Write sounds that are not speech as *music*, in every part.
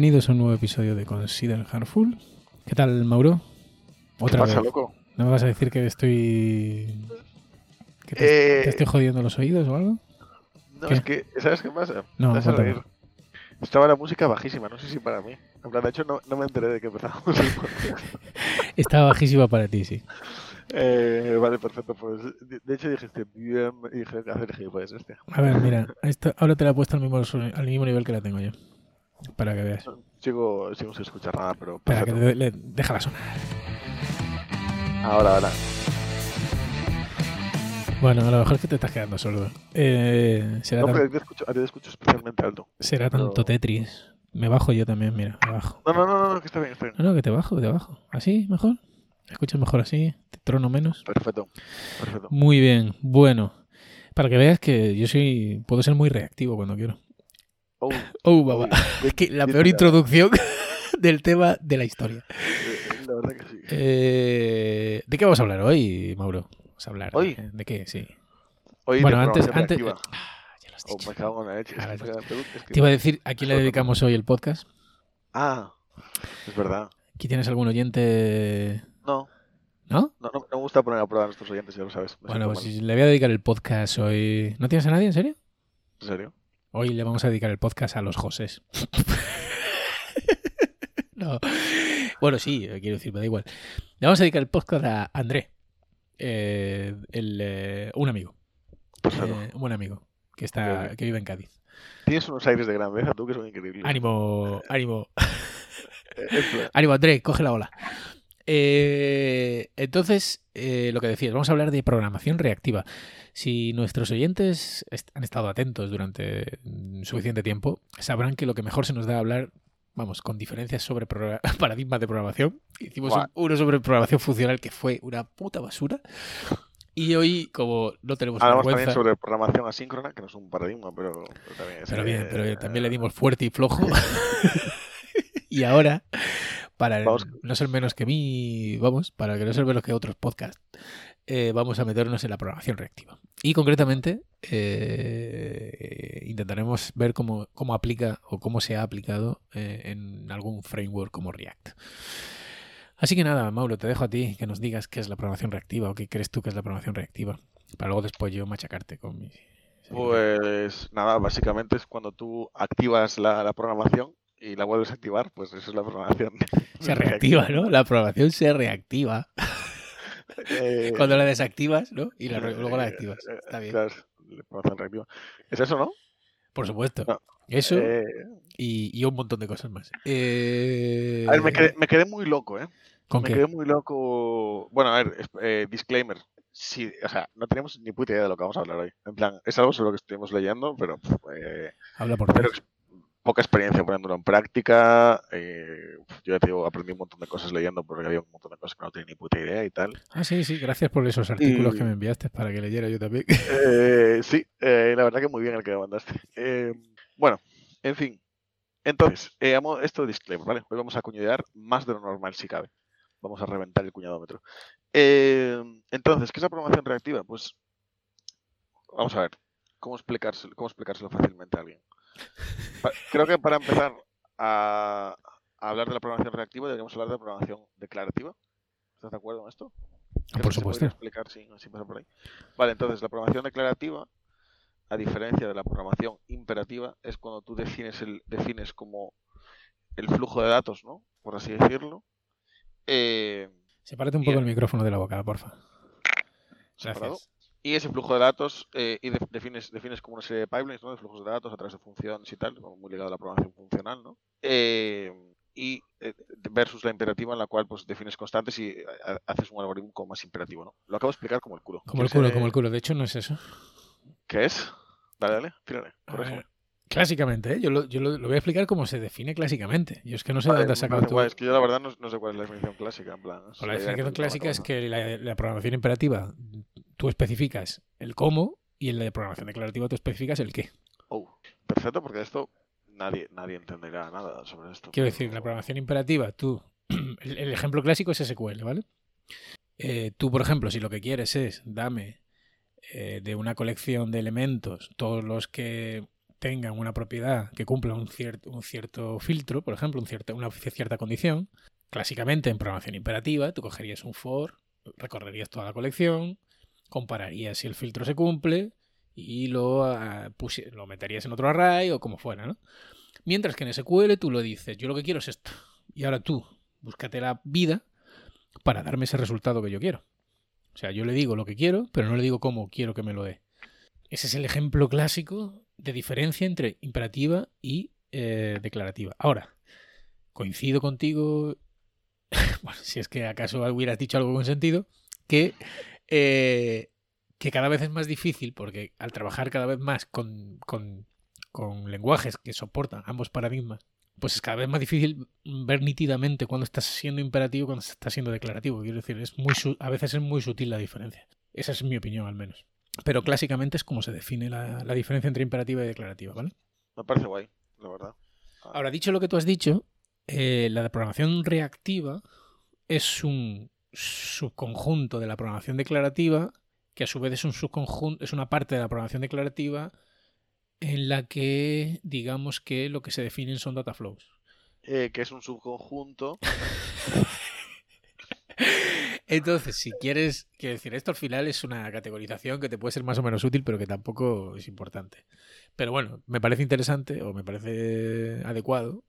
Bienvenidos a un nuevo episodio de Consider Harmful. ¿Qué tal, Mauro? Otra ¿Qué pasa, loco? ¿No me vas a decir que estoy. que te, Eh, te estoy jodiendo los oídos o algo? No, ¿Qué? es que, ¿sabes qué pasa? No, vas a reír. Estaba la música bajísima, no sé si para mí. En plan, de hecho, no, no me enteré de que empezábamos el podcast. *laughs* Estaba bajísima para ti, sí. Eh, vale, perfecto. Pues, de, hecho, dijiste bien. Y dije, hacer gilipollas este. A ver, mira, esto, ahora te la he puesto al mismo, soni- al mismo nivel que la tengo yo. Para que veas. Sigo, sigo sin escuchar nada, pero. Espera, que le- le- déjala sonar. Ahora, ahora. Bueno, a lo mejor es que te estás quedando sordo. Eh, será, No, tan- pero te escucho, te especialmente alto. será tanto. Tetris. Me bajo yo también, mira, me bajo. No, no, no, no, no, que está bien, está bien. No, no, que te bajo, que te bajo. ¿Así? ¿Mejor? ¿Escuchas mejor así? ¿Te trono menos? Perfecto. Perfecto. Muy bien, bueno. Para que veas que yo soy. Puedo ser muy reactivo cuando quiero. Oh, Oh, *laughs* bien, Es que la peor introducción *laughs* del tema de la historia. Eh, La verdad que sí. Eh, ¿De qué vamos a hablar hoy, Mauro? Vamos a hablar. ¿Hoy? ¿De, de qué? Sí. Hoy bueno, antes. antes. Ah, ya lo has Oh, dicho. me cago en la leche. me preguntas que- Te iba a decir a quién le dedicamos hoy el podcast. Ah, es verdad. ¿Aquí tienes algún oyente? No, ¿No? no, no, no me gusta poner a prueba a nuestros oyentes, ya lo sabes. Me Bueno, pues mal. le voy a dedicar el podcast hoy. ¿No tienes a nadie, en serio? ¿En serio? Hoy le vamos a dedicar el podcast a los Josés. *laughs* no. Bueno, sí, eh, quiero decir, me da igual. Le vamos a dedicar el podcast a André, eh, el, eh, un amigo, Perfecto. eh, un buen amigo que está, que vive en Cádiz. Tienes unos aires de grandeza, tú, que son increíbles. Ánimo, ánimo, *laughs* ánimo, André, coge la ola. Eh, entonces, eh, lo que decías, vamos a hablar de programación reactiva. Si nuestros oyentes est- han estado atentos durante mm, suficiente tiempo, sabrán que lo que mejor se nos da hablar, vamos, con diferencias sobre *laughs* paradigmas de programación. Hicimos un- uno sobre programación funcional que fue una puta basura. Y hoy, como no tenemos Hablamos vergüenza, también sobre programación asíncrona, que no es un paradigma, pero, pero también es. pero bien, pero bien, también le eh, dimos fuerte y flojo. *laughs* y ahora, para Vamos. no ser menos que mí, vamos, para que no ser menos que otros podcasts, eh, vamos a meternos en la programación reactiva. Y concretamente, eh, intentaremos ver cómo, cómo aplica o cómo se ha aplicado eh, en algún framework como React. Así que nada, Mauro, te dejo a ti que nos digas qué es la programación reactiva o qué crees tú que es la programación reactiva, para luego después yo machacarte con mi... Pues nada, básicamente es cuando tú activas la, la programación y la vuelves a activar, pues eso es la programación. *laughs* Se reactiva, ¿no? La programación se reactiva. Eh, Cuando la desactivas, ¿no? Y la eh, luego la eh, activas. eh, Está bien. claro, es la programación reactiva. ¿Es eso, no? Por supuesto. No. Eso Eh, y, y un montón de cosas más. Eh, a ver, me quedé, me quedé muy loco, ¿eh? ¿Con me qué? quedé muy loco. Bueno, a ver, eh, disclaimer. Sí, o sea, no tenemos ni puta idea de lo que vamos a hablar hoy. En plan, es algo sobre lo que estuvimos leyendo, pero eh, Habla por pero poca experiencia poniéndolo en práctica. eh, yo ya te digo, aprendí un montón de cosas leyendo porque había un montón de cosas que no tenía ni puta idea y tal. Ah, sí, sí. Gracias por esos artículos Y- que me enviaste para que leyera yo también. Eh, sí, eh, la verdad que muy bien el que me mandaste. Eh, bueno, en fin. Entonces, amo- esto de disclaimer, ¿vale? Hoy vamos a cuñar más de lo normal si cabe. Vamos a reventar el cuñadómetro. Entonces, ¿qué es la programación reactiva? Pues vamos a ver, ¿cómo explicárselo, cómo explicárselo fácilmente a alguien? Creo que para empezar a, a hablar de la programación reactiva deberíamos hablar de programación declarativa. ¿Estás de acuerdo en esto? Ah, Creo por supuesto. explicar sin, sin pasar por ahí. Vale, entonces la programación declarativa, a diferencia de la programación imperativa, es cuando tú defines el defines como el flujo de datos, ¿no? Por así decirlo. Eh, Sepárate un poco el micrófono de la boca, porfa. separado. Y ese flujo de datos, eh, y de- defines, defines como una serie de pipelines, ¿no? De flujos de datos a través de funciones y tal, muy ligado a la programación funcional, ¿no? Eh, y eh, versus la imperativa en la cual pues defines constantes y eh, haces un algoritmo como más imperativo, ¿no? Lo acabo de explicar como el culo. Como el ¿Quieres, culo, como el culo. De hecho, no es eso. ¿Qué es? Dale, dale, tírale. Clásicamente, ¿eh? Yo, lo, yo lo, lo voy a explicar cómo se define clásicamente. Yo es que no sé de Vale, dónde has sacado tú. Es que yo la verdad no, no sé cuál es la definición clásica, en plan. O la definición clásica es que la, la programación imperativa tú especificas el cómo y en la de programación declarativa tú especificas el qué. Oh, perfecto, porque esto nadie, nadie entenderá nada sobre esto. Quiero decir, la programación imperativa, tú, *clears throat* el, el ejemplo clásico es SQL, ¿vale? Eh, tú, por ejemplo, si lo que quieres es dame eh, de una colección de elementos todos los que tengan una propiedad que cumpla un, cierto un cierto filtro, por ejemplo, un cierta, una cierta condición. Clásicamente en programación imperativa, tú cogerías un for, recorrerías toda la colección, compararías si el filtro se cumple y lo, uh, lo meterías en otro array o como fuera, ¿no? Mientras que en SQL tú lo dices, yo lo que quiero es esto. Y ahora tú, búscate la vida para darme ese resultado que yo quiero. O sea, yo le digo lo que quiero, pero no le digo cómo quiero que me lo dé. Ese es el ejemplo clásico de diferencia entre imperativa y eh, declarativa. Ahora, coincido contigo, *laughs* bueno, si es que acaso hubieras dicho algo con sentido, que, eh, que cada vez es más difícil, porque al trabajar cada vez más con, con, con lenguajes que soportan ambos paradigmas, pues es cada vez más difícil ver nítidamente cuando estás siendo imperativo y cuando estás siendo declarativo. Quiero decir, es muy a veces es muy sutil la diferencia. Esa es mi opinión, al menos. Pero clásicamente es como se define la, la diferencia entre imperativa y declarativa, ¿vale? Me parece guay, la verdad. Ah. Ahora, dicho lo que tú has dicho, eh, la programación reactiva es un subconjunto de la programación declarativa, que a su vez es un subconjunto, es una parte de la programación declarativa en la que digamos que lo que se definen son data flows. Eh, que es un subconjunto. *laughs* Entonces, si quieres, quiero decir, esto al final es una categorización que te puede ser más o menos útil, pero que tampoco es importante. Pero bueno, me parece interesante o me parece adecuado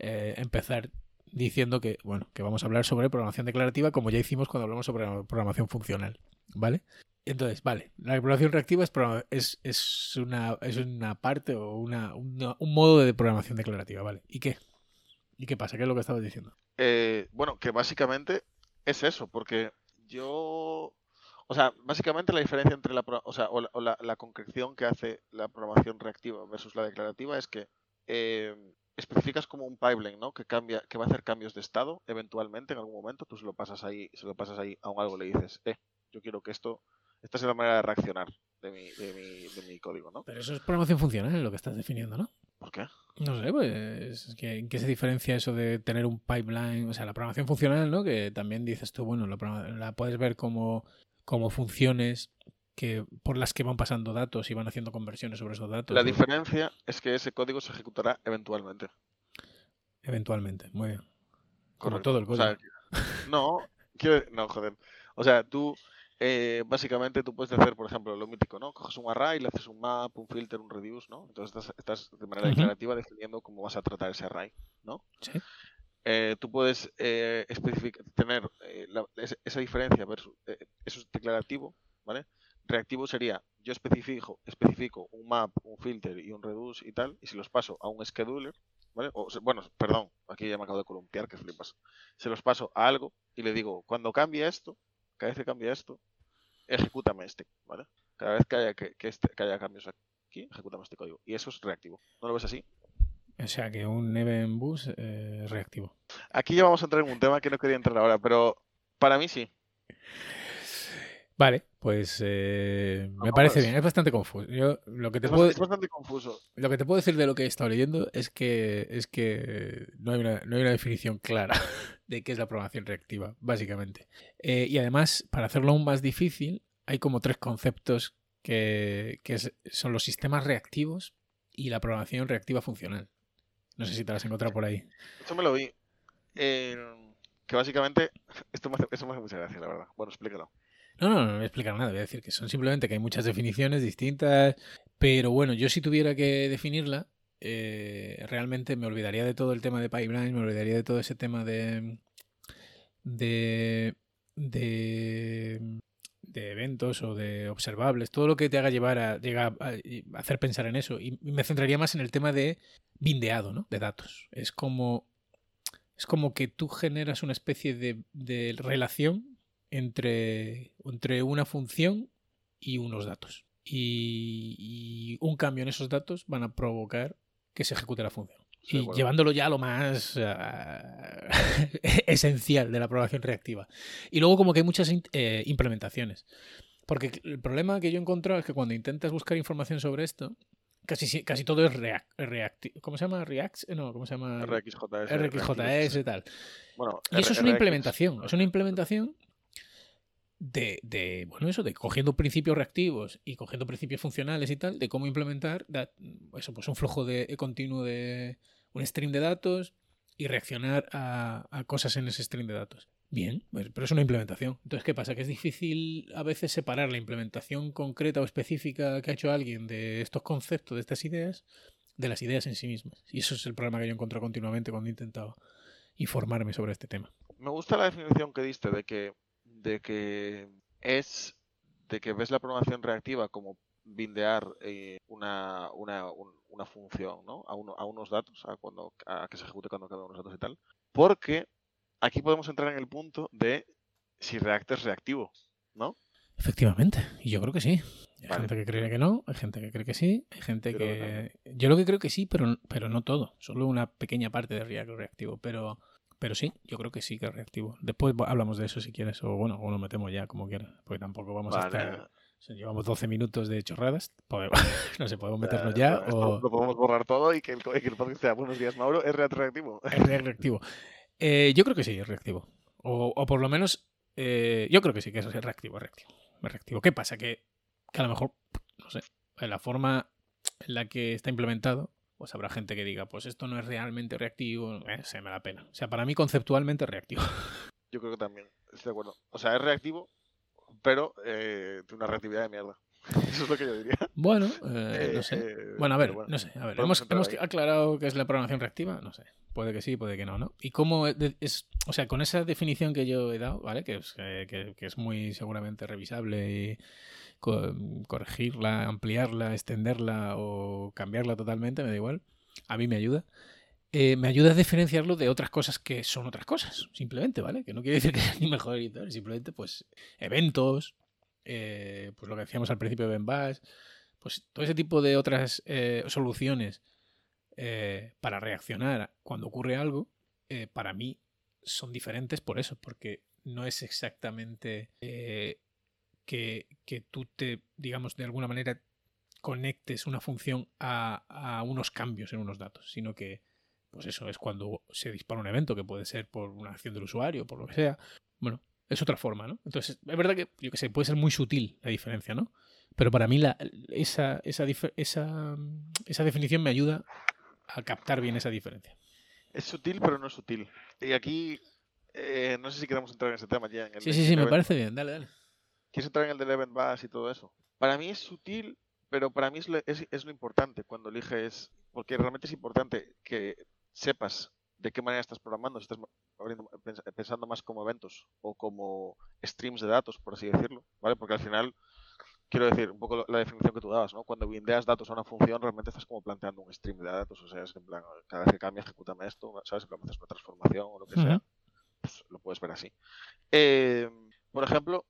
eh, empezar diciendo que, bueno, que vamos a hablar sobre programación declarativa como ya hicimos cuando hablamos sobre programación funcional, ¿vale? Entonces, vale, la programación reactiva es, es, una, es una parte o una, un modo de programación declarativa, ¿vale? ¿Y qué? ¿Y qué pasa? ¿Qué es lo que estabas diciendo? Eh, bueno, que básicamente es eso, porque yo... O sea, básicamente la diferencia entre la, o sea, o la, concreción que hace la programación reactiva versus la declarativa es que eh, especificas como un pipeline, ¿no? Que cambia, que va a hacer cambios de estado eventualmente en algún momento. Tú se lo pasas ahí, se lo pasas ahí a un algo le dices, eh, yo quiero que esto esta es la manera de reaccionar de mi, de mi, de mi código, ¿no? Pero eso es programación funcional lo que estás definiendo, ¿no? ¿Por qué? No sé, pues ¿en qué se diferencia eso de tener un pipeline? O sea, la programación funcional, ¿no? Que también dices tú, bueno, la, puedes ver como, como funciones que por las que van pasando datos y van haciendo conversiones sobre esos datos. La diferencia es que ese código se ejecutará eventualmente. Eventualmente, muy bien. Como todo el código. *laughs* no, quiero, no, joder. O sea, tú eh, básicamente tú puedes hacer, por ejemplo, lo mítico, ¿no? Coges un array, le haces un map, un filter, un reduce, ¿no? Entonces estás, de manera declarativa definiendo cómo vas a tratar ese array, ¿no? Sí. Eh, tú puedes eh, tener esa diferencia versus eso es declarativo, ¿vale? Reactivo sería yo especifico, especifico un map, un filter y un reduce y tal, y si los paso a un scheduler, ¿vale? O, bueno, perdón, aquí ya me acabo de columpiar, que flipas. Se los paso a algo y le digo, cuando cambie esto, cada vez que cambie esto, ejecútame este, ¿vale? Cada vez que haya, que, este, que haya cambios aquí, ejecútame este código. Y eso es reactivo. ¿No lo ves así? O sea, que un event bus eh, reactivo. Aquí ya vamos a entrar en un tema que no quería entrar ahora, pero para mí sí. Vale, pues eh, me parece bien, es bastante confuso. Yo, lo que te es, puedo, bastante confuso. Lo que te puedo decir de lo que he estado leyendo es que, es que no, hay una, no hay una definición clara de qué es la programación reactiva, básicamente. Eh, y además, para hacerlo aún más difícil, hay como tres conceptos que, que son los sistemas reactivos y la programación reactiva funcional. No sé si te las has encontrado por ahí. Esto me lo vi. Eh, que básicamente, esto me, hace, esto me hace mucha gracia, la verdad. Bueno, explícalo. No, no, no voy a explicar nada. Voy a decir que son simplemente que hay muchas definiciones distintas. Pero bueno, yo si tuviera que definirla, eh, realmente me olvidaría de todo el tema de pipeline, me olvidaría de todo ese tema de. de. de eventos o de observables, todo lo que te haga llevar a, llegar a, hacer pensar en eso. Y me centraría más en el tema de bindeado, ¿no? De datos. Es como. Es como que tú generas una especie de, de relación entre, entre una función y unos datos. Y, un cambio en esos datos van a provocar que se ejecute la función. y llevándolo ya a lo más ah, *laughs* esencial de la programación reactiva. Y luego como que hay muchas eh, implementaciones. Porque el problema que yo he encontrado es que cuando intentas buscar información sobre esto, casi, casi todo es react, ¿Cómo se llama? React? No, ¿cómo se llama? RxJS. RxJS y tal. Bueno, y eso es una implementación. Es una implementación de, de, bueno, eso, de cogiendo principios reactivos y cogiendo principios funcionales y tal, de cómo implementar eso, pues un flujo de, continuo de un stream de datos y reaccionar a, cosas en ese stream de datos. Bien, pues, pero es una implementación. Entonces, ¿qué pasa? Que es difícil a veces separar la implementación concreta o específica que ha hecho alguien de estos conceptos, de estas ideas, de las ideas en sí mismas. Y eso es el problema que yo encuentro continuamente cuando he intentado informarme sobre este tema. Me gusta la definición que diste de que, de que es de que ves la programación reactiva como bindear eh, una, una, una, función ¿no? a, uno, a unos datos, a, cuando, a que se ejecute cuando cada unos datos y tal. Porque aquí podemos entrar en el punto de si React es reactivo, ¿no? Efectivamente, y yo creo que sí. Hay gente que cree que no, hay gente que cree que sí, hay gente que... Yo lo que creo que sí, pero, pero no todo. Solo una pequeña parte de React es reactivo, pero, pero sí, yo creo que sí que es reactivo. Después hablamos de eso si quieres, o bueno, o lo metemos ya como quieras, porque tampoco vamos a estar... llevamos 12 minutos de chorradas, *laughs* no sé, podemos meternos ya o... Lo podemos borrar todo y que el, que el podcast sea buenos días, Mauro, es React reactivo. Es React reactivo. *laughs* Eh, yo creo que sí, es reactivo. O, por lo menos, eh, yo creo que sí que es reactivo, reactivo. reactivo. ¿Qué pasa? Que, a lo mejor, no sé, en la forma en la que está implementado, pues habrá gente que diga, pues esto no es realmente reactivo, eh, se me da pena. O sea, para mí conceptualmente es reactivo. *laughs* Yo creo que también, estoy de acuerdo. O sea, es reactivo, pero eh, tiene una reactividad de mierda. *laughs* Eso es lo que yo diría. Bueno, no sé. bueno, a ver, no sé. A ver, hemos, hemos aclarado que es la programación reactiva, no sé. Puede que sí, puede que no, ¿no? Y cómo es, o sea, con esa definición que yo he dado, ¿vale? Que es, que, es muy seguramente revisable y corregirla, ampliarla, extenderla o cambiarla totalmente, me da igual. A mí me ayuda. Eh, me ayuda a diferenciarlo de otras cosas que son otras cosas, simplemente, ¿vale? Que no quiere decir que sea ni mejor editor, simplemente, pues, eventos, eh, pues lo que decíamos al principio de Ben pues todo ese tipo de otras eh, soluciones eh, para reaccionar cuando ocurre algo, eh, para mí son diferentes por eso, porque no es exactamente eh, que, tú te, digamos, de alguna manera conectes una función a, unos cambios en unos datos, sino que, pues eso es cuando se dispara un evento, que puede ser por una acción del usuario, por lo que sea. Bueno, es otra forma, ¿no? Entonces, es verdad que, yo que sé, puede ser muy sutil la diferencia, ¿no? Pero para mí la, esa, esa, esa, esa definición me ayuda a captar bien esa diferencia. Es sutil, pero no es sutil. Y aquí, eh, no sé si queremos entrar en ese tema ya. sí, sí, sí, me parece bien. Dale, dale. ¿Quieres entrar en el de Event Bass y todo eso? Para mí es sutil, pero para mí es lo, es, lo importante cuando eliges, porque realmente es importante que sepas de qué manera estás programando, si estás pensando más como eventos o como streams de datos, por así decirlo, ¿vale? Porque al final quiero decir, un poco la definición que tú dabas, ¿no? Cuando windeas datos a una función, realmente estás como planteando un stream de datos, o sea, es que en plan, cada vez que cambia, ejecútame esto, ¿sabes? Que haces una transformación o lo que sea, pues lo puedes ver así. Eh, por ejemplo,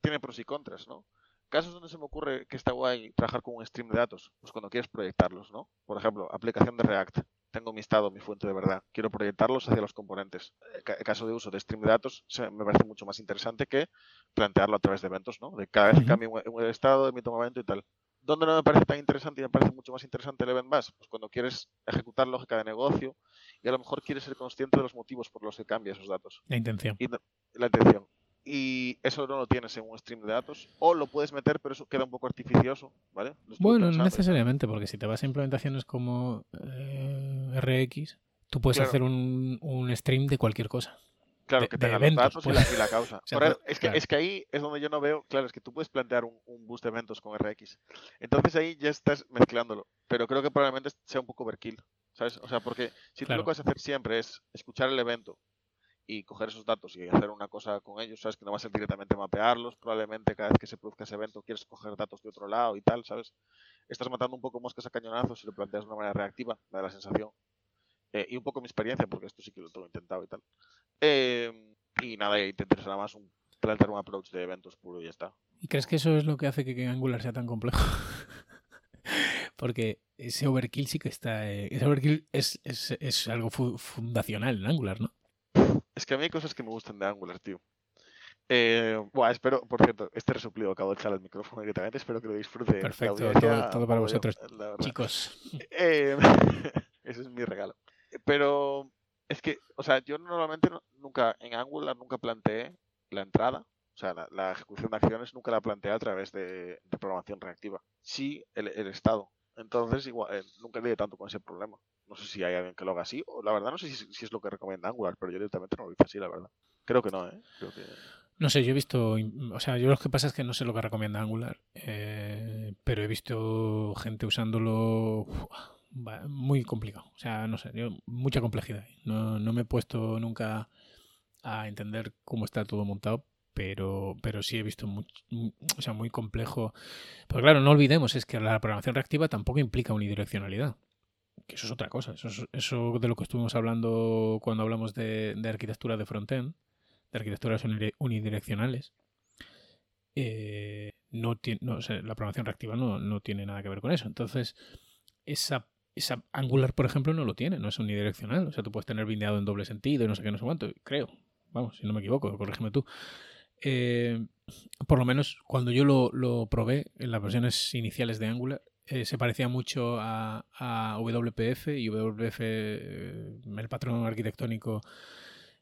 tiene pros y contras, ¿no? Casos donde se me ocurre que está guay trabajar con un stream de datos, pues cuando quieres proyectarlos, ¿no? Por ejemplo, aplicación de React tengo mi estado, mi fuente de verdad, quiero proyectarlos hacia los componentes. El caso de uso de stream de datos me parece mucho más interesante que plantearlo a través de eventos, ¿no? De cada vez que cambie un estado, emito un momento y tal. ¿Dónde no me parece tan interesante y me parece mucho más interesante el event bus? Pues cuando quieres ejecutar lógica de negocio y a lo mejor quieres ser consciente de los motivos por los que cambia esos datos. La intención. Y la intención y eso no lo tienes en un stream de datos o lo puedes meter pero eso queda un poco artificioso ¿vale? Bueno, no necesariamente porque si te vas a implementaciones como eh, RX tú puedes hacer un, un, stream de cualquier cosa Claro, que tenga los datos y, la, y, la, causa. *laughs* es, que, es que ahí es donde yo no veo, claro, es que tú puedes plantear un, un, boost de eventos con RX. Entonces ahí ya estás mezclándolo. Pero creo que probablemente sea un poco overkill. ¿Sabes? O sea, porque si tú lo que vas a hacer siempre es escuchar el evento, y coger esos datos y hacer una cosa con ellos, ¿sabes? Que no va a ser directamente mapearlos, probablemente cada vez que se produzca ese evento quieres coger datos de otro lado y tal, ¿sabes? Estás matando un poco moscas a cañonazos si lo planteas de una manera reactiva, da la sensación. Eh, y un poco mi experiencia, porque esto sí que lo tengo intentado y tal. Eh, y nada, y te interesa más un, plantear un approach de eventos puro y ya está. ¿Y crees que eso es lo que hace que, Angular sea tan complejo? *laughs* porque ese overkill sí que está. Eh, ese overkill es, es, es algo fundacional en Angular, ¿no? Es que a mí hay cosas que me gustan de Angular, tío. Eh, buah, espero, por cierto, este resuplido acabo de echar el micrófono directamente, espero que lo disfrute. Perfecto, todo, todo, para vosotros, chicos. Eh, *laughs* ese es mi regalo. Pero es que, o sea, yo normalmente nunca, en Angular nunca planteé la entrada O sea, la, la ejecución de acciones nunca la plantea a través de, de programación reactiva. Sí, el, el estado. Entonces, igual, eh, nunca lidio tanto con ese problema. No sé si hay alguien que lo haga así, o la verdad no sé si, es lo que recomienda Angular, pero yo directamente no lo hice así, la verdad. Creo que no, ¿eh? No sé, yo he visto, o sea, yo lo que pasa es que no sé lo que recomienda Angular, eh, pero he visto gente usándolo uf, muy complicado. O sea, no sé, yo, mucha complejidad. No, no me he puesto nunca a entender cómo está todo montado, pero, pero sí he visto muy, o sea, muy complejo. Pero claro, no olvidemos, es que la programación reactiva tampoco implica unidireccionalidad. Que eso es otra cosa. Eso, es, eso de lo que estuvimos hablando cuando hablamos de, de arquitectura de frontend, de arquitecturas unidireccionales. Eh, no tiene, no, o sea, la programación reactiva no, no, tiene nada que ver con eso. Entonces, esa, esa Angular, por ejemplo, no lo tiene, no es unidireccional. O sea, tú puedes tener bindeado en doble sentido y no sé qué, no sé cuánto, creo. Vamos, si no me equivoco, corrígeme tú. Eh, por lo menos cuando yo lo, lo, probé en las versiones iniciales de Angular, eh, se parecía mucho a, a, WPF y WPF, eh, el patrón arquitectónico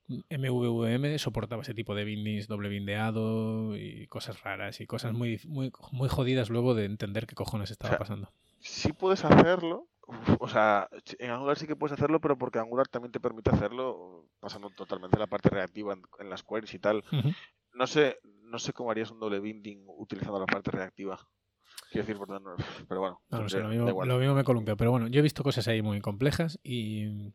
MVVM, soportaba ese tipo de bindings, doble bindeado y cosas raras y cosas muy, muy, muy jodidas luego de entender qué cojones estaba O sea, pasando. Sí puedes hacerlo, o sea, en Angular sí que puedes hacerlo, pero porque Angular también te permite hacerlo pasando totalmente la parte reactiva en, las queries y tal. No sé, no sé cómo harías un doble binding utilizando la parte reactiva. Quiero decir, por tanto, pero bueno, No, no sé, lo mismo, igual. lo mismo me columpio, pero bueno, yo he visto cosas ahí muy complejas y,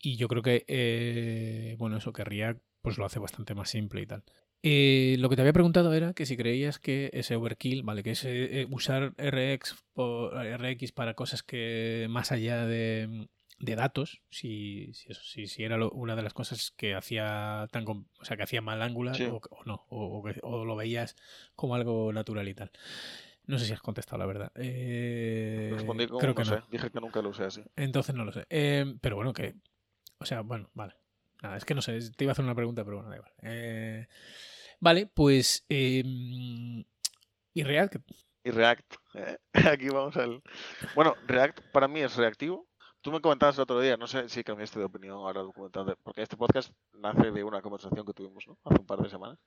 y yo creo que, eh, bueno, eso que React pues lo hace bastante más simple y tal. Eh, lo que te había preguntado era que si creías que ese overkill, vale, que ese, eh, usar RX, o RX para cosas que más allá de, de datos, si, si, eso, si, si era lo- una de las cosas que hacía tan, o sea, que hacía mal Angular Sí. o, o no, o, o lo veías como algo natural y tal. No sé si has contestado la verdad. Eh, Respondí con creo no que sé, no. dije que nunca lo usé así. Entonces no lo sé. Eh, pero bueno, que. O sea, bueno, vale. Nada, es que no sé. Te iba a hacer una pregunta, pero bueno, da igual. Eh, vale, pues. eh, y React. Y React, *laughs* ¿eh? aquí vamos al... Bueno, React para mí es reactivo. Tú me comentabas el otro día, no sé si cambiaste de opinión ahora documentando, porque este podcast nace de una conversación que tuvimos, ¿no? Hace un par de semanas.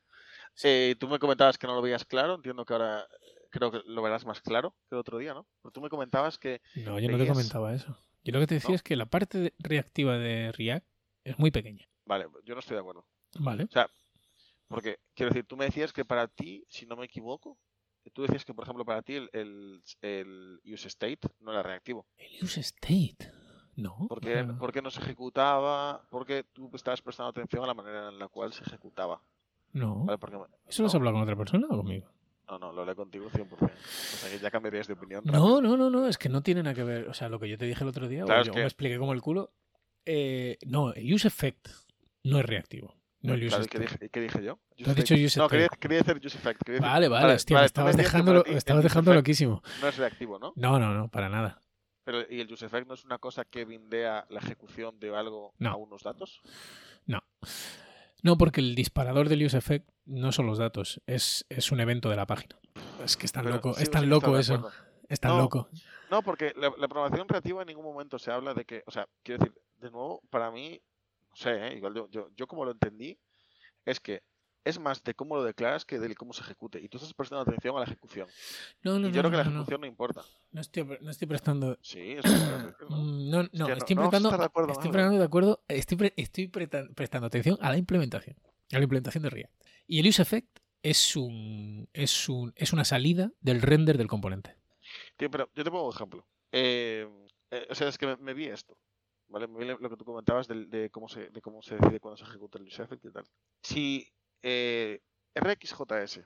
Eh, tú me comentabas que no lo veías claro, entiendo que ahora eh, creo que lo verás más claro que el otro día, ¿no? Pero tú me comentabas que No, yo no te comentaba eso. Yo lo que te decía ¿No? es que la parte reactiva de React es muy pequeña. Vale, yo no estoy de acuerdo. Vale. O sea, porque, quiero decir, tú me decías que para ti, si no me equivoco, tú decías que, por ejemplo, para ti el, el, el use state no era reactivo. El use state. No. Porque, Ah, porque no se ejecutaba, porque tú estabas prestando atención a la manera en la cual se ejecutaba. no. ¿vale? Porque, ¿Eso lo has no. hablado con otra persona o conmigo? no, no, lo hablé contigo 100%. O sea, que ya cambiarías de opinión. No, no, no, no, es que no tiene nada que ver. O sea, lo que yo te dije el otro día, Claro, o yo que- me expliqué como el culo. eh, no, el use effect no es reactivo. No el use Claro, ¿y ¿qué, dije, ¿y qué dije yo? Tú has dicho use No, quería, decir use effect. quería decir- Vale, vale, hostia, me estabas decías que dejando, para lo- ti me el estabas dejando loquísimo. No es reactivo, ¿no? No, no, no, para nada. Pero, ¿y el use effect no es una cosa que bindea la ejecución de algo No. a unos datos? No. No, porque el disparador del use effect no son los datos, es, es un evento de la página. Es que es tan Pero loco, es tan loco eso. Es tan No. loco. No, porque la, la programación reactiva en ningún momento se habla de que, o sea, quiero decir, de nuevo, para mí, no sé, ¿eh? igual yo, yo, yo como lo entendí, es que es más de cómo lo declaras que de cómo se ejecute. Y tú estás prestando atención a la ejecución. No, no, y no, yo creo no, que la ejecución no, importa. No estoy, no estoy prestando. Sí, es *clears throat* ¿no? No, que estoy prestando. de acuerdo estoy prestando de acuerdo. Estoy, pre- estoy preta- prestando atención a la implementación. A la implementación de React. Y el use effect es un. es un. es una salida del render del componente. Tío, pero yo te pongo un ejemplo. Eh, eh, o sea, es que me, me vi esto. ¿Vale? Me vi lo que tú comentabas del- de, cómo se, de cómo se decide cuando se ejecuta el use effect y tal. Si eh, RxJS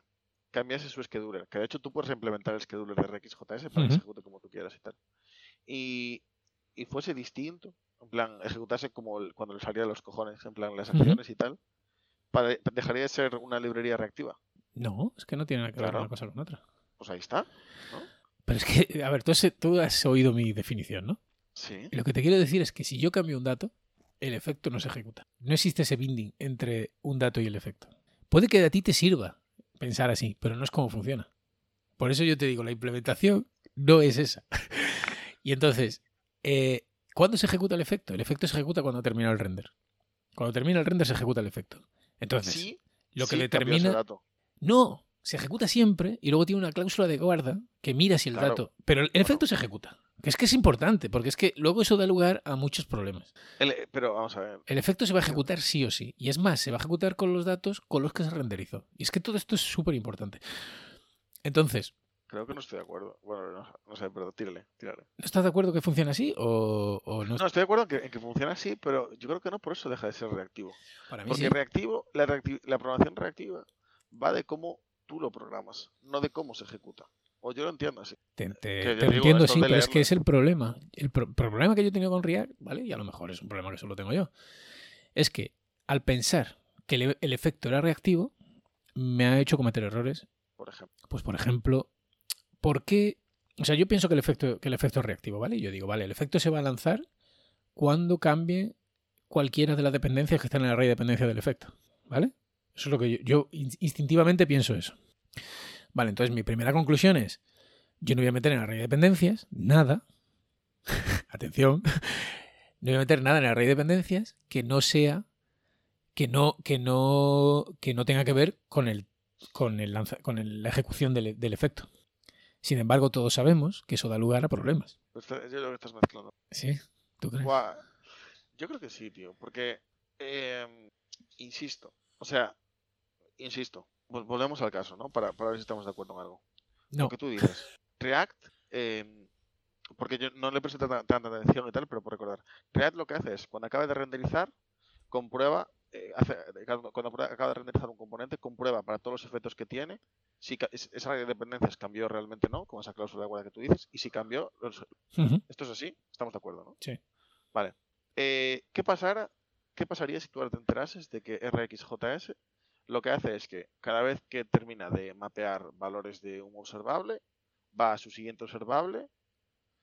cambiase su scheduler, que de hecho tú puedes implementar el scheduler de RxJS para que Ujú. se ejecute como tú quieras y tal. Y, y fuese distinto, en plan, ejecutase como el- cuando le salía de los cojones, en plan, las acciones y tal, para- dejaría de ser una librería reactiva. No, es que no tiene nada que ver Claro. una cosa con otra. Pues ahí está. Pero es que, a ver, tú has, tú has oído mi definición, ¿no? Sí. Y lo que te quiero decir es que si yo cambio un dato, el efecto no se ejecuta. No existe ese binding entre un dato y el efecto. Puede que a ti te sirva pensar así, pero no es como funciona. Por eso yo te digo, la implementación no es esa. *laughs* y entonces, eh, ¿cuándo se ejecuta el efecto? El efecto se ejecuta cuando termina el render. Cuando termina el render se ejecuta el efecto. Entonces, Sí, lo que ese determina... dato. No, se ejecuta siempre y luego tiene una cláusula de guarda que mira si el Claro. dato... Pero el efecto se ejecuta. Que es que es importante, porque es que luego eso da lugar a muchos problemas. El- eh, pero vamos a ver. El efecto se va a ejecutar sí o sí. Y es más, se va a ejecutar con los datos con los que se renderizó. Y es que todo esto es súper importante. Entonces, Creo que no estoy de acuerdo. Bueno, no, no sé, pero tírale, tírale. ¿no estás de acuerdo que funciona así o, o no? No, estoy de acuerdo en que, en que funciona así, pero yo creo que no por eso deja de ser reactivo. Para mí Porque sí. reactivo, la, reacti- la programación reactiva va de cómo tú lo programas, no de cómo se ejecuta. O yo lo entiendo así. Te, lo digo, entiendo, sí, pero es que es el problema. El pro- problema que yo he tenido con React, ¿vale? Y a lo mejor es un problema que solo tengo yo. Es que al pensar que el, el efecto era reactivo, me ha hecho cometer errores. Por ejemplo. Pues, por ejemplo, ¿por qué? O sea, yo pienso que el efecto, que el efecto es reactivo, ¿vale? Y yo digo, vale, el efecto se va a lanzar cuando cambie cualquiera de las dependencias que están en el array de dependencia del efecto, ¿vale? Eso es lo que yo, yo in- instintivamente pienso eso. Vale, entonces mi primera conclusión es, yo no voy a meter en el array de dependencias nada, *laughs* atención, *laughs* no voy a meter nada en el array de dependencias que no sea, que no, que no, que no tenga que ver con el, con el lanza- con el- la ejecución del, del efecto. Sin embargo, todos sabemos que eso da lugar a problemas. Yo creo que estás mezclando. ¿Sí? ¿Tú crees? Yo creo que sí, tío. Porque, eh, insisto, o sea, insisto, volvemos al caso, ¿no? Para, para ver si estamos de acuerdo en algo. No. Lo que tú dices. React, eh, porque yo no le presté tanta, tanta atención y tal, pero por recordar. React lo que hace es, cuando acaba de renderizar, comprueba, eh, hace- cuando cuando acaba de renderizar un componente, comprueba para todos los efectos que tiene, si esa área de dependencias cambió realmente no, como esa cláusula de guarda que tú dices, y si cambió, los- esto es así, estamos de acuerdo, ¿no? Sí. Vale. Eh, ¿qué, pasara, ¿Qué pasaría si tú ahora te enterases de que RxJS lo que hace es que cada vez que termina de mapear valores de un observable, va a su siguiente observable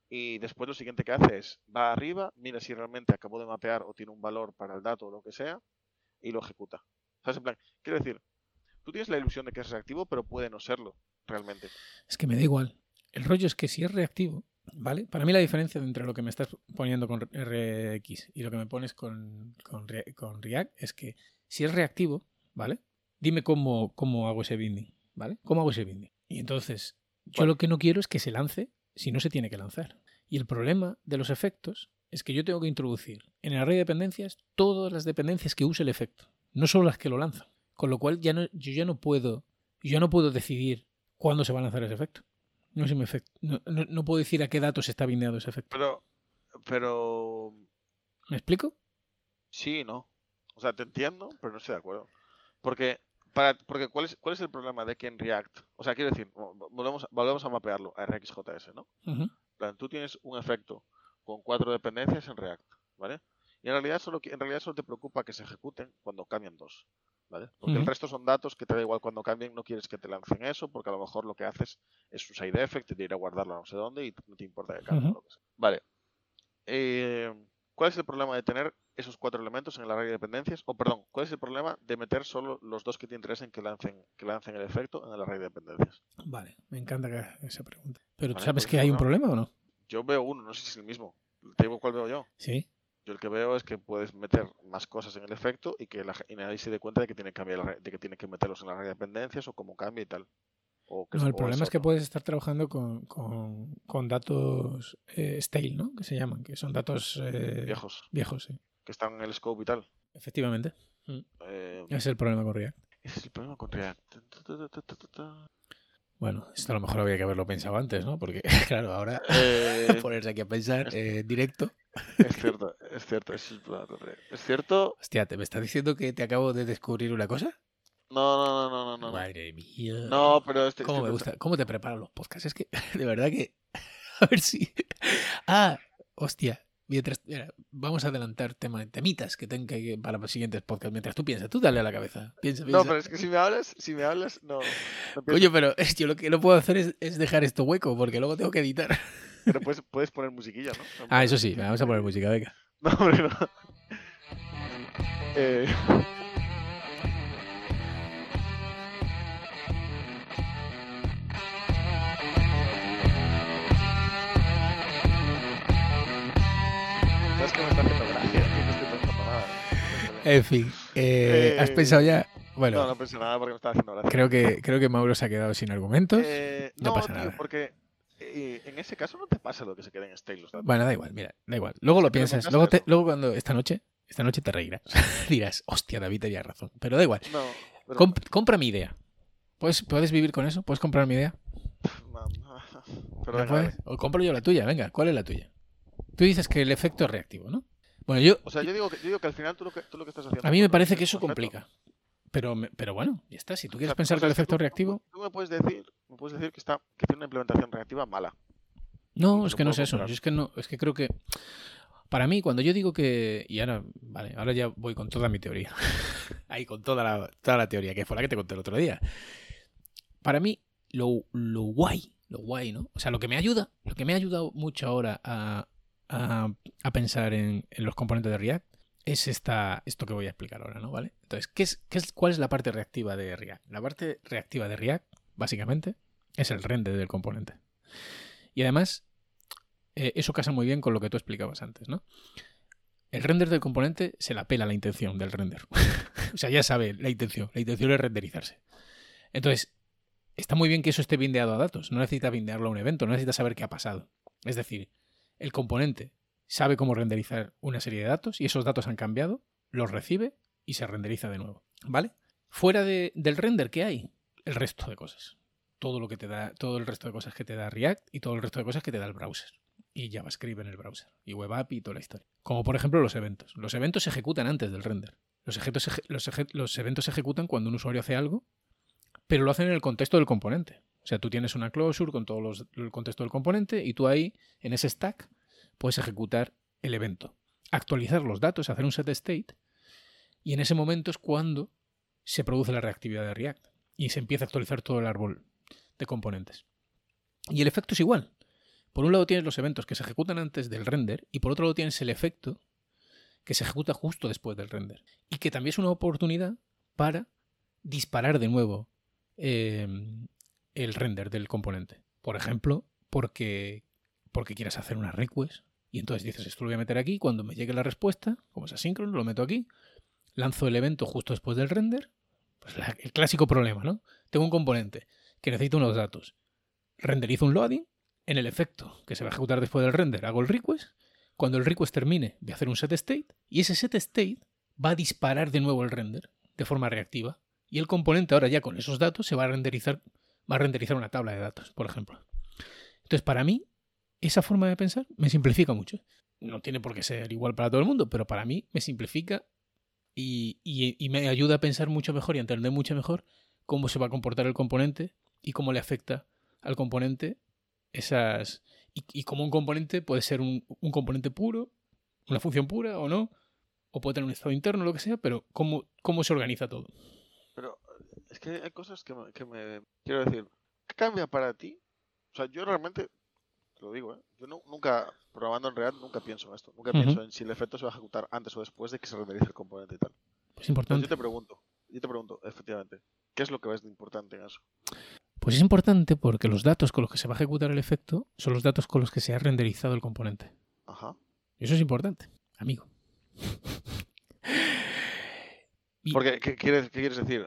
y después lo siguiente que hace es va arriba, mira si realmente acabó de mapear o tiene un valor para el dato o lo que sea y lo ejecuta. ¿Sabes? En plan, quiero decir, tú tienes la ilusión de que es reactivo, pero puede no serlo realmente. Es que me da igual. El rollo es que si es reactivo, ¿vale? Para mí la diferencia entre lo que me estás poniendo con RX y lo que me pones con, con, con React es que si es reactivo, ¿vale? Dime cómo, cómo hago ese binding, ¿vale? ¿Cómo hago ese binding? Y entonces, yo lo que no quiero es que se lance si no se tiene que lanzar. Y el problema de los efectos es que yo tengo que introducir en el array de dependencias todas las dependencias que use el efecto, no solo las que lo lanzan. Con lo cual ya no, yo ya no puedo, yo no puedo decidir cuándo se va a lanzar ese efecto. No, sé mi efecto. No, no- no puedo decir a qué datos está bindeado ese efecto. Pero, pero ¿Me explico? Sí, no. O sea, te entiendo, pero no estoy de acuerdo. Porque, para, porque ¿cuál, es, ¿cuál es el problema de que en React? O sea, quiero decir, vo- vo- volvemos, volvemos a mapearlo a RxJS, ¿no? Plan, tú tienes un efecto con cuatro dependencias en React, ¿vale? Y en realidad solo, en realidad solo te preocupa que se ejecuten cuando cambian dos, ¿vale? Porque el resto son datos que te da igual cuando cambien, no quieres que te lancen eso, porque a lo mejor lo que haces es un side effect, de ir a guardarlo a no sé dónde y no te importa que cambie. Que sea. Vale. Eh, ¿Cuál es el problema de tener esos cuatro elementos en el array de dependencias? O perdón, ¿cuál es el problema de meter solo los dos que te interesen que lancen, que lancen el efecto en el array de dependencias? Vale, me encanta que esa pregunta. Pero ¿tú Vale, sabes pues que hay un problema o no? Yo veo uno, no sé si es el mismo. Te digo cuál veo yo. Sí. Yo el que veo es que puedes meter más cosas en el efecto y que la, y nadie se dé cuenta de que tiene que cambiar el array- de que tiene que meterlos en la array de dependencias o cómo cambia y tal. O que No, el problema es que puedes estar trabajando con, con- con datos eh, stale, ¿no? Que se llaman, que son datos eh, viejos viejos, sí. Que están en el scope y tal. Efectivamente. Eh, es el problema con React. es el problema con React. Bueno, esto a lo mejor había que haberlo pensado antes, ¿no? Porque, *laughs* claro, ahora Eh, *laughs* ponerse aquí a pensar eh, directo. es cierto, es cierto, es cierto. Hostia, ¿te me estás diciendo que te acabo de descubrir una cosa? No, no, no, no, no. Madre mía. No, pero este. ¿Cómo estoy me gusta? ¿Cómo te preparan los podcasts? Es que, *laughs* de verdad que. A ver si. Ah, hostia. Mientras. mira, vamos a adelantar tema, temitas que tenga que para los siguientes podcasts. Mientras tú piensas, tú dale a la cabeza. Piensa, piensa. No, pero es que si me hablas, si me hablas, no. no Coño, pero yo lo que no puedo hacer es, es dejar esto hueco, porque luego tengo que editar. Pero puedes, puedes poner musiquilla, ¿no? *laughs* Ah, eso sí, vamos a poner música, venga. No, hombre, no. Eh, En fin, eh, ¿has Eh, pensado ya? Bueno, No, no pensé nada porque me estaba haciendo gracia. creo, que, creo que Mauro se ha quedado sin argumentos. Eh, no no, pasa tío, nada. porque eh, en ese caso no te pasa lo que se queda en stale los datos. Bueno, da igual, mira, da igual. Luego lo piensas. Luego, te- luego cuando esta noche, esta noche te reirás. *laughs* Dirás, hostia, David tenía razón. Pero da igual. No, pero- compra mi idea. ¿Puedes, ¿Puedes vivir con eso? ¿Puedes comprar mi idea? Pero ¿No puedes? O compro yo la tuya, venga, ¿cuál es la tuya? Tú dices que el efecto es reactivo, ¿no? Bueno, yo, O sea, yo digo, que, yo digo que al final tú lo que, tú lo que estás haciendo. a mí me parece que eso complica. Pero, pero bueno, ya está. Si tú quieres o sea, pensar o que el efecto tú- reactivo, Tú me puedes decir, me puedes decir que está que tiene una implementación reactiva mala. No, Lo es que no es eso. Yo es que no, es que creo que para mí cuando yo digo que y ahora, vale, ahora ya voy con toda mi teoría. *laughs* Ahí con toda la, toda la teoría que fue la que te conté el otro día. Para mí lo, lo guay, lo guay, ¿no? O sea, lo que me ayuda, lo que me ha ayudado mucho ahora a, a- pensar en, en los componentes de React es esta, esto que voy a explicar ahora, ¿no? ¿Vale? Entonces, ¿qué es, qué es, ¿cuál es la parte reactiva de React? La parte reactiva de React, básicamente, es el render del componente. Y además, eh, eso casa muy bien con lo que tú explicabas antes, ¿no? El render del componente se la pela la intención del render. *laughs* o sea, ya sabe la intención. La intención es renderizarse. Entonces, está muy bien que eso esté bindeado a datos. No necesita bindearlo a un evento, no necesita saber qué ha pasado. Es decir, el componente sabe cómo renderizar una serie de datos y esos datos han cambiado, los recibe y se renderiza de nuevo. ¿Vale? Fuera de- del render, ¿qué hay? El resto de cosas. Todo lo que te da, todo el resto de cosas que te da React y todo el resto de cosas que te da el browser. Y JavaScript en el browser. Y Web App y toda la historia. Como por ejemplo los eventos. Los eventos se ejecutan antes del render. Los, los eventos se ejecutan cuando un usuario hace algo, pero lo hacen en el contexto del componente. O sea, tú tienes una closure con todo el contexto del componente y tú ahí, en ese stack, puedes ejecutar el evento. Actualizar los datos, hacer un set state, y en ese momento es cuando se produce la reactividad de React y se empieza a actualizar todo el árbol de componentes. Y el efecto es igual. Por un lado tienes los eventos que se ejecutan antes del render y por otro lado tienes el efecto que se ejecuta justo después del render. Y que también es una oportunidad para disparar de nuevo eh, el render del componente. Por ejemplo, porque, porque quieras hacer una request y entonces dices, esto lo voy a meter aquí, cuando me llegue la respuesta, como es asíncrono, lo meto aquí, lanzo el evento justo después del render. Pues el clásico problema, ¿no? Tengo un componente que necesita unos datos. Renderizo un loading, en el efecto que se va a ejecutar después del render hago el request. Cuando el request termine, voy a hacer un set state y ese set state va a disparar de nuevo el render de forma reactiva. Y el componente ahora ya con esos datos se va a renderizar, va a renderizar una tabla de datos, por ejemplo. Entonces, para mí, esa forma de pensar me simplifica mucho. No tiene por qué ser igual para todo el mundo, pero para mí me simplifica y, me ayuda a pensar mucho mejor y a entender mucho mejor cómo se va a comportar el componente y cómo le afecta al componente esas. Y, y cómo un componente puede ser un, un componente puro, una función pura o no, o puede tener un estado interno, lo que sea, pero cómo, cómo se organiza todo. Es que hay cosas que me, que me- Quiero decir, ¿qué cambia para ti? O sea, yo realmente, te lo digo, ¿eh? Yo nu- nunca, programando en React, nunca pienso en esto. Nunca pienso en si el efecto se va a ejecutar antes o después de que se renderice el componente y tal. Es Entonces importante. yo te pregunto, yo te pregunto, efectivamente, ¿qué es lo que ves de importante en eso? Pues es importante porque los datos con los que se va a ejecutar el efecto son los datos con los que se ha renderizado el componente. Ajá. Y eso es importante, amigo. *laughs* Y- Porque, ¿qué quieres, qué quieres decir?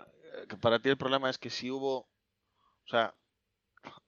Eh, para ti el problema es que si hubo. O sea,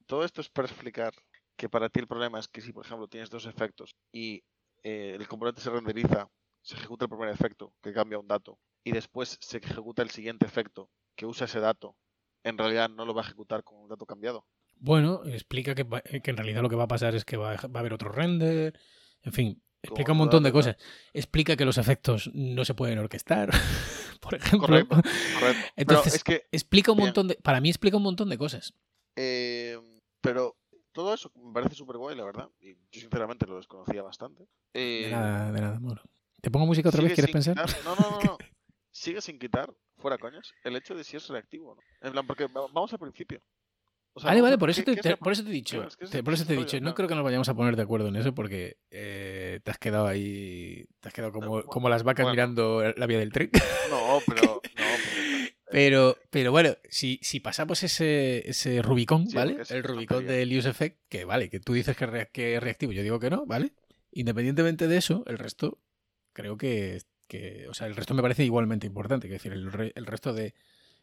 todo esto es para explicar que para ti el problema es que si, por ejemplo, tienes dos efectos y eh, el componente se renderiza, se ejecuta el primer efecto, que cambia un dato, y después se ejecuta el siguiente efecto, que usa ese dato, en realidad no lo va a ejecutar con un dato cambiado. Bueno, explica que, va- que en realidad lo que va a pasar es que va va a haber otro render. En fin, explica un montón de cosas. Explica que los efectos no se pueden orquestar, *laughs* por ejemplo. Correcto, correcto. Entonces, Pero es que Explica un Bien. montón de. Para mí explica un montón de cosas. Eh, pero todo eso me parece súper guay, la verdad. Y yo sinceramente lo desconocía bastante. De Eh, nada, de nada, Moro. ¿Te pongo música otra vez? ¿Quieres pensar? quitar- No, no, no, no. *laughs* Sigue sin quitar, fuera coñas, el hecho de si es reactivo o no. En plan, porque va- vamos al principio. O sea, Vale, vale, por eso, ¿qué- te, por eso te he dicho. Por eso te he dicho. No creo que nos vayamos a poner de acuerdo en eso porque eh, te has quedado ahí. Te has quedado como, bueno, como las vacas bueno. mirando la vía del tren. *laughs* No, pero. No, *laughs* Pero, pero bueno, si, si pasamos ese, ese Rubicón, Sí, ¿vale? El Rubicón del use effect, que vale, que tú dices que, que es reactivo, yo digo que no, ¿vale? Independientemente de eso, el resto creo que, que o sea, el resto me parece igualmente importante. Es decir, el, re- el resto de,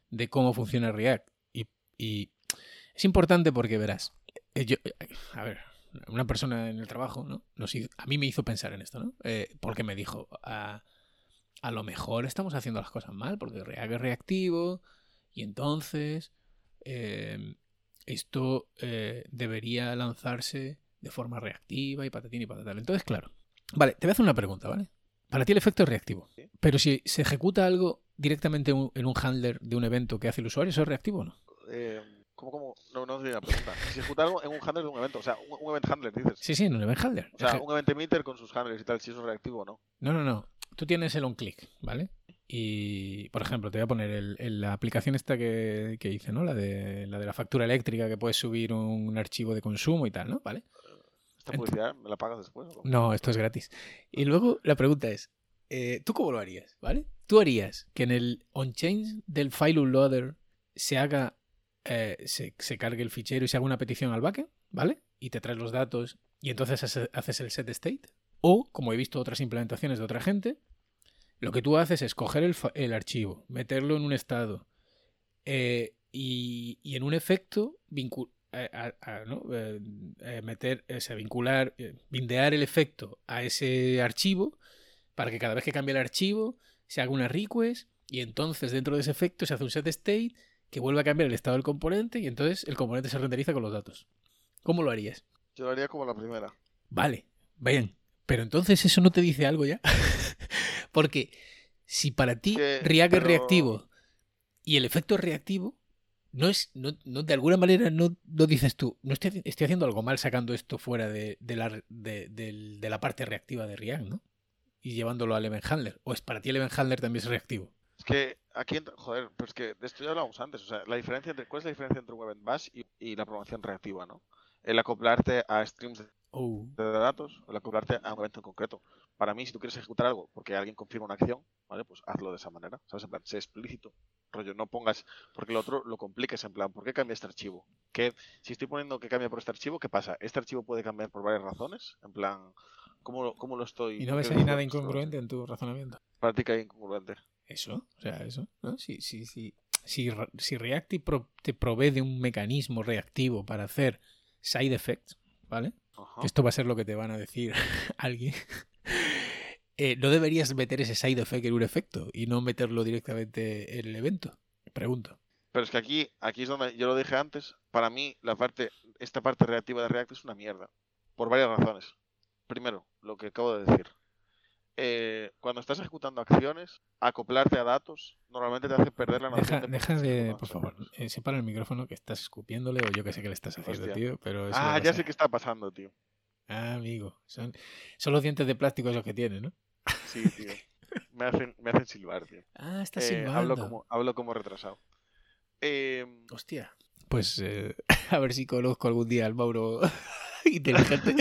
de cómo funciona React. Y, y es importante porque verás, eh, yo, eh, a ver, una persona en el trabajo, ¿no? Nos hizo- a mí me hizo pensar en esto, ¿no? Eh, porque me dijo, a, a lo mejor estamos haciendo las cosas mal, porque React es reactivo, y entonces eh, esto eh, debería lanzarse de forma reactiva y patatín y patatal. Entonces, claro. Vale, te voy a hacer una pregunta, ¿vale? Para ti el efecto es reactivo. Pero si se ejecuta algo directamente en un- en un handler de un evento que hace el usuario, ¿eso es reactivo o no? ¿Cómo, cómo? No, no sé la pregunta. Si ejecuta algo en un handler de un evento, o sea, un, un event handler, dices. Sí, sí, en un event handler. O sea, Eje- un event emitter con sus handlers y tal, si eso es reactivo o no. No, no, no. Tú tienes el on-click, ¿vale? Y, por ejemplo, te voy a poner el- el- la aplicación esta que, que hice, ¿no? La de, la de la factura eléctrica, que puedes subir un archivo de consumo y tal, ¿no? ¿Vale? ¿Esta publicidad me la pagas después? o? No, esto es gratis. Y luego la pregunta es, eh, ¿tú cómo lo harías? ¿Vale? ¿Tú harías que en el on-change del file unloader se haga, eh, se, se cargue el fichero y se haga una petición al backend, ¿vale? Y te traes los datos y entonces hace- haces el set state. O, como he visto otras implementaciones de otra gente, lo que tú haces es coger el, el archivo, meterlo en un estado eh, y, y en un efecto vincu- a- vincular, bindear el efecto a ese archivo para que cada vez que cambie el archivo se haga una request y entonces dentro de ese efecto se hace un set state que vuelve a cambiar el estado del componente y entonces el componente se renderiza con los datos. ¿Cómo lo harías? Yo lo haría como la primera. Vale, bien. Pero entonces eso no te dice algo ya. *laughs* Porque si para ti Que- React es reactivo y el efecto es reactivo, no es, no, no- de alguna manera no, no dices tú, no estoy, estoy haciendo algo mal sacando esto fuera de, de la, de, del- de la parte reactiva de React, ¿no? Y llevándolo al event handler. O es para ti el event handler también es reactivo. Es que aquí, joder, pues que de esto ya hablábamos antes. O sea, la diferencia entre, ¿cuál es la diferencia entre un event bash y, y la programación reactiva, no? El acoplarte a streams de Oh. de datos, el acoplarte a un evento en concreto. Para mí, si tú quieres ejecutar algo porque alguien confirma una acción, ¿vale? Pues hazlo de esa manera, ¿sabes? En plan, sé explícito. Rollo, no pongas, porque lo otro lo compliques en plan, ¿por qué cambia este archivo? ¿Qué, si estoy poniendo que cambia por este archivo, ¿qué pasa? ¿Este archivo puede cambiar por varias razones? En plan, ¿cómo, lo- cómo lo estoy? ¿Y no ves ahí nada incongruente en tu razonamiento? Para ti que hay incongruente. Eso, o sea, eso, ¿no? Si, si, si, si, si React te pro- te provee de un mecanismo reactivo para hacer side effects, ¿vale? Ajá. Esto va a ser lo que te van a decir *laughs* alguien. Eh, no deberías meter ese side effect en un efecto y no meterlo directamente en el evento. Pregunto. Pero es que aquí, aquí es donde yo lo dije antes. Para mí, la parte, esta parte reactiva de React es una mierda. Por varias razones. Primero, lo que acabo de decir. Eh, cuando estás ejecutando acciones, acoplarte a datos normalmente te hace perder la noción Deja, de por deja de, por favor, eh, separa el micrófono que estás escupiéndole o yo que sé que le estás haciendo, Hostia. tío. Pero eso Ah, ya sé qué está pasando, tío. Ah, amigo. Son, son los dientes de plástico esos que tiene, ¿no? Sí, tío. *laughs* Me hacen, me hacen silbar, tío. Ah, está Eh, silbando. hablo, como, hablo como retrasado. Eh, Hostia. Pues eh, *laughs* a ver si conozco algún día al Mauro *laughs* inteligente.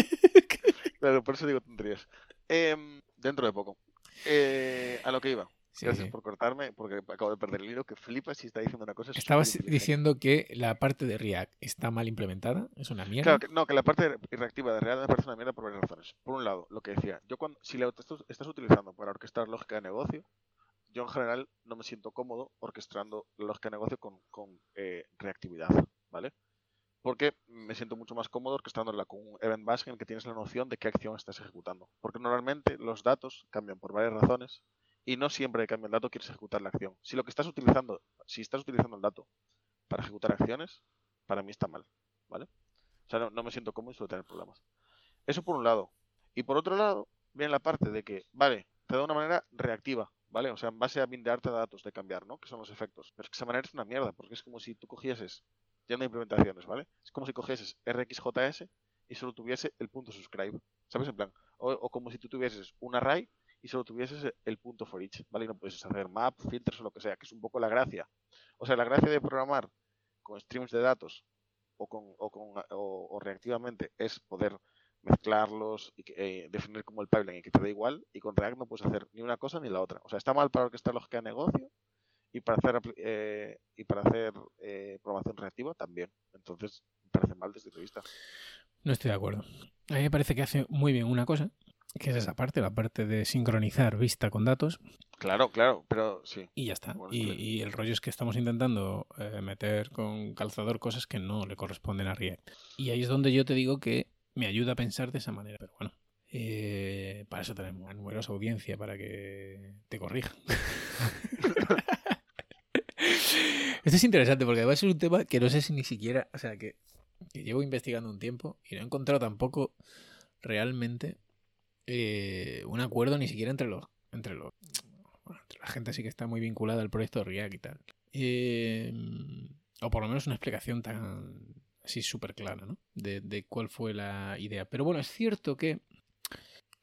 claro, por eso digo tonterías. Em, dentro de poco. Eh, a lo que iba. Sí, Gracias sí. por cortarme, porque acabo de perder el hilo. Que flipas si está diciendo una cosa. Estabas diciendo que la parte de React está mal implementada. Es una mierda. Claro, que, no, que la parte reactiva de React me parece una mierda por varias razones. Por un lado, lo que decía, yo cuando, si la estás, estás utilizando para orquestar lógica de negocio, yo en general no me siento cómodo orquestando la lógica de negocio con, con, eh, reactividad, ¿vale? Porque me siento mucho más cómodo orquestándola con un event bash en el que tienes la noción de qué acción estás ejecutando. Porque normalmente los datos cambian por varias razones y no siempre que cambia el dato quieres ejecutar la acción. Si lo que estás utilizando, si estás utilizando el dato para ejecutar acciones, para mí está mal, ¿vale? O sea, no, me siento cómodo y suelo tener problemas. Eso por un lado. Y por otro lado, viene la parte de que, vale, te da una manera reactiva, ¿vale? O sea, en base a bindearte datos de cambiar, ¿no? Que son los efectos. Pero es que esa manera es una mierda, porque es como si tú cogieses, ya no hay implementaciones, ¿vale? Es como si cogieses RxJS y solo tuviese el punto subscribe, ¿sabes? En plan, o, como si tú tuvieses un array y solo tuvieses el punto for each, ¿vale? Y no puedes hacer map, filters o lo que sea, que es un poco la gracia. O sea, la gracia de programar con streams de datos o, con, o, con, o, reactivamente es poder mezclarlos y que, eh, definir como el pipeline y que te da igual y con React no puedes hacer ni una cosa ni la otra. O sea, está mal para orquestar lógica de negocio y para hacer eh, y para hacer eh, programación reactiva también. Entonces, me parece mal desde mi vista. No estoy de acuerdo. A mí me parece que hace muy bien una cosa que es esa parte, la parte de sincronizar vista con datos. Claro, claro, pero sí. Y ya está. Bueno, y, claro. y el rollo es que estamos intentando eh, meter con calzador cosas que no le corresponden a React. Y ahí es donde yo te digo que me ayuda a pensar de esa manera. Pero bueno, eh, para eso tenemos una numerosa audiencia para que te corrija. *laughs* Esto es interesante porque va a ser un tema que no sé si ni siquiera, o sea, que, llevo investigando un tiempo y no he encontrado tampoco realmente eh, un acuerdo ni siquiera entre los, entre los, bueno, entre la gente así que está muy vinculada al proyecto React y tal. Eh, o por lo menos una explicación tan así súper clara, ¿no? De, de cuál fue la idea. Pero bueno, es cierto que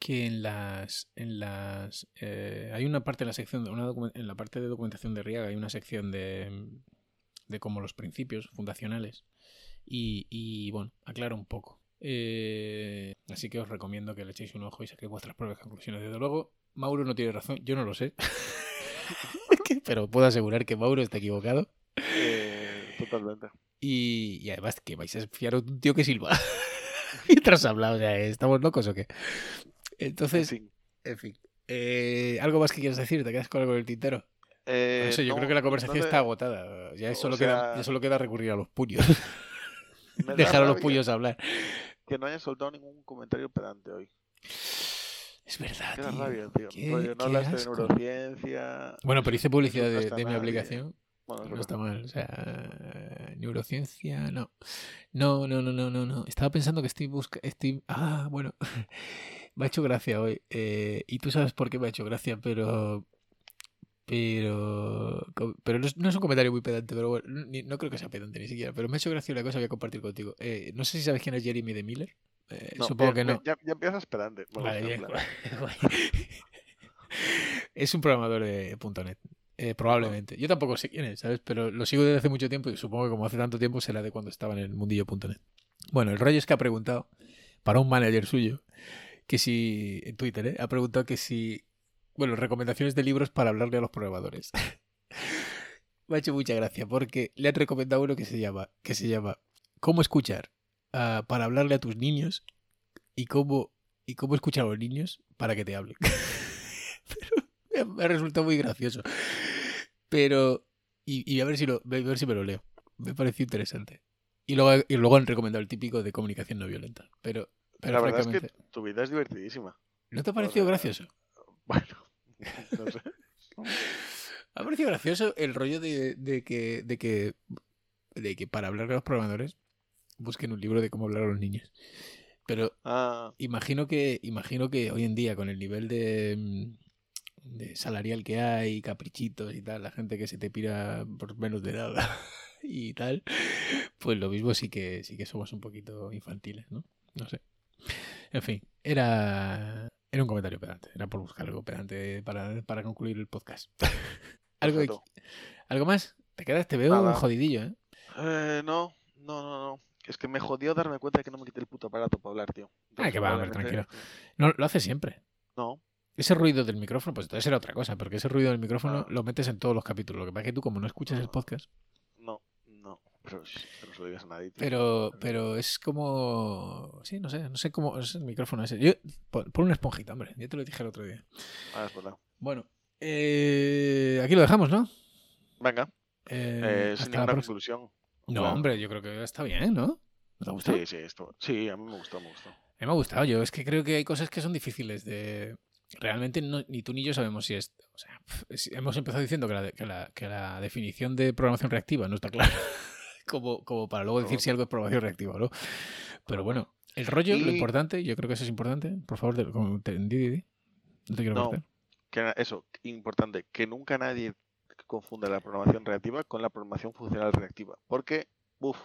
que en las en las eh, hay una parte de la sección de una en la parte de documentación de React hay una sección de de como los principios fundacionales y, y bueno aclara un poco. Eh, así que os recomiendo que le echéis un ojo y saquéis vuestras propias conclusiones. Desde luego Mauro no tiene razón yo no lo sé. *laughs* Pero puedo asegurar que Mauro está equivocado. Eh, totalmente. y, y además que vais a fiar a un tío que silba. *laughs* Mientras habla o sea estamos locos o qué entonces en fin. Eh, ¿Algo más que quieras decir? ¿Te quedas con algo en el tintero? Eh, No sé, yo no, creo que la conversación no está agotada. Ya solo, sea- queda, ya solo queda recurrir a los puños. *laughs* *laughs* Dejar a los puños hablar. Que no haya soltado ningún comentario pedante hoy. Es verdad. Qué tío. rabia, tío. Qué- Rollo, no qué hablaste de neurociencia. Bueno, pero hice publicidad de, mi aplicación. Bueno, No está mal. O sea, neurociencia, no. No, no, no, no, no. no. Estaba pensando que estoy buscando. Estoy... Ah, bueno. *laughs* me ha hecho gracia hoy. Eh, y tú sabes por qué me ha hecho gracia, pero. Pero. Pero no es, no es un comentario muy pedante, pero bueno, ni- no creo que sea pedante ni siquiera. Pero me ha hecho gracia una cosa que voy a compartir contigo. Eh, no sé si sabes quién es Jeremy de Miller. Eh, No, supongo que no. Ya, ya empiezas pedante. Vale, *laughs* es un programador de .NET. eh, probablemente. Yo tampoco sé quién es, ¿sabes? Pero lo sigo desde hace mucho tiempo y supongo que como hace tanto tiempo será de cuando estaba en el mundillo.net. Bueno, el rollo es que ha preguntado para un manager suyo que si, en Twitter, ¿eh? ha preguntado que si, bueno, recomendaciones de libros para hablarle a los programadores. *laughs* Me ha hecho mucha gracia porque le han recomendado uno que se llama, que se llama ¿Cómo escuchar para hablarle a tus niños y cómo, y cómo escuchar a los niños para que te hablen? *laughs* Pero me ha resultado muy gracioso. Pero, y, y a, ver si lo, a ver si me lo leo. Me pareció interesante. Y luego, y luego han recomendado el típico de comunicación no violenta. Pero, pero La verdad es que tu vida es divertidísima. ¿no te ha parecido gracioso? *laughs* Bueno, no sé. *laughs* Ha parecido gracioso el rollo de, de que, de que de que para hablar a los programadores busquen un libro de cómo hablar a los niños. Pero Ah, imagino que imagino que hoy en día con el nivel de, mm, de salarial que hay, caprichitos y tal, la gente que se te pira por menos de nada *laughs* y tal, pues lo mismo sí que sí que somos un poquito infantiles, ¿no? No sé. En fin, era era un comentario pedante, era por buscar algo pedante para, para concluir el podcast. *laughs* ¿Algo. ¿Algo más? Te quedas, te veo Nada. jodidillo, ¿eh? Eh, no, no, no, no. Es que me jodió darme cuenta de que no me quité el puto aparato para hablar, tío. Ah, que va, hombre, probablemente- No, lo hace siempre. No, Ese ruido del micrófono, pues entonces era otra cosa, porque ese ruido del micrófono Ah. lo metes en todos los capítulos. Lo que pasa es que tú, como no escuchas el podcast. Pero, pero no se lo digas a nadie, tío. pero, pero es como. Sí, no sé, no sé cómo es el micrófono ese. Yo, pon, pon una esponjita, hombre. Ya te lo dije el otro día. Ah, es verdad. Bueno, eh, aquí lo dejamos, ¿no? Venga, Eh, eh, sin ninguna conclusión. No, Claro. hombre, yo creo que está bien, ¿no? ¿No te ha gustado? Sí, sí, esto. Sí, a mí me gustó, me gustó. A mí me ha gustado. Yo es que creo que hay cosas que son difíciles de. Realmente no- ni tú ni yo sabemos si es. O sea, hemos empezado diciendo que la, que, la, que la definición de programación reactiva no está clara. *laughs* como, como para luego decir si algo es programación reactiva, ¿no? Pero bueno, el rollo, lo importante, yo creo que eso es importante. Por favor, te- te-. No te quiero No. Que eso, importante, que nunca nadie confunda la programación reactiva con la programación funcional reactiva. Porque, uff,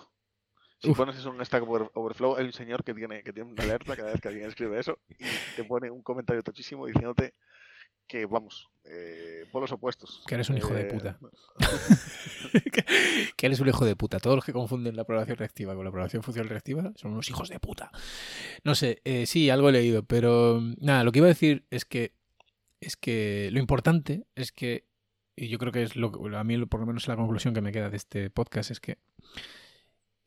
si Uf. pones eso en un Stack Over- Overflow, hay un señor que tiene, que tiene una alerta cada vez que alguien escribe eso y te pone un comentario tochísimo diciéndote que, vamos, eh, por los opuestos. Que eres un hijo de Eh, puta. *laughs* *laughs* que eres un hijo de puta. Todos los que confunden la programación reactiva con la programación funcional reactiva son unos hijos de puta. No sé, eh, sí, algo he leído, pero mm, nada, lo que iba a decir es que es que lo importante es que, y yo creo que es lo que a mí por lo menos la conclusión que me queda de este podcast es que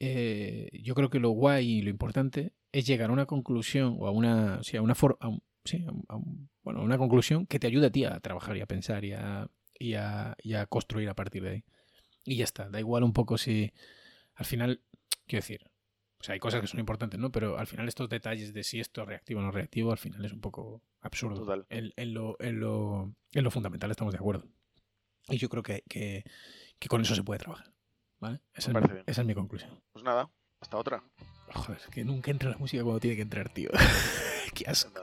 eh, yo creo que lo guay y lo importante es llegar a una conclusión o a una, sí, a una for- a sí, bueno, una conclusión que te ayude a ti a trabajar y a pensar y a, y a, y a construir a partir de ahí. Y ya está, da igual un poco si al final, quiero decir, o sea, hay cosas que son importantes, ¿no? Pero al final estos detalles de si esto es reactivo o no reactivo, al final es un poco absurdo. En, en, lo, en, lo, en lo fundamental estamos de acuerdo. Y yo creo que, que, que con eso se puede trabajar. ¿Vale? Esa, es, mi, esa es mi conclusión. Pues nada, hasta otra. Joder, que nunca entra la música cuando tiene que entrar, tío. *laughs* Qué asco.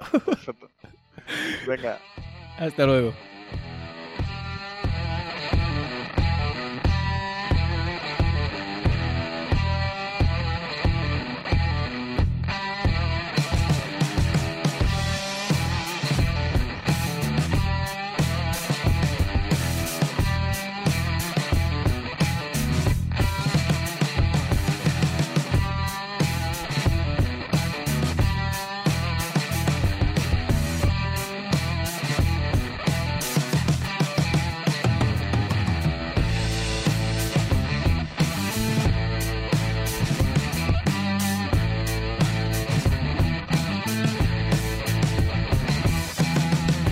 Venga. Hasta luego.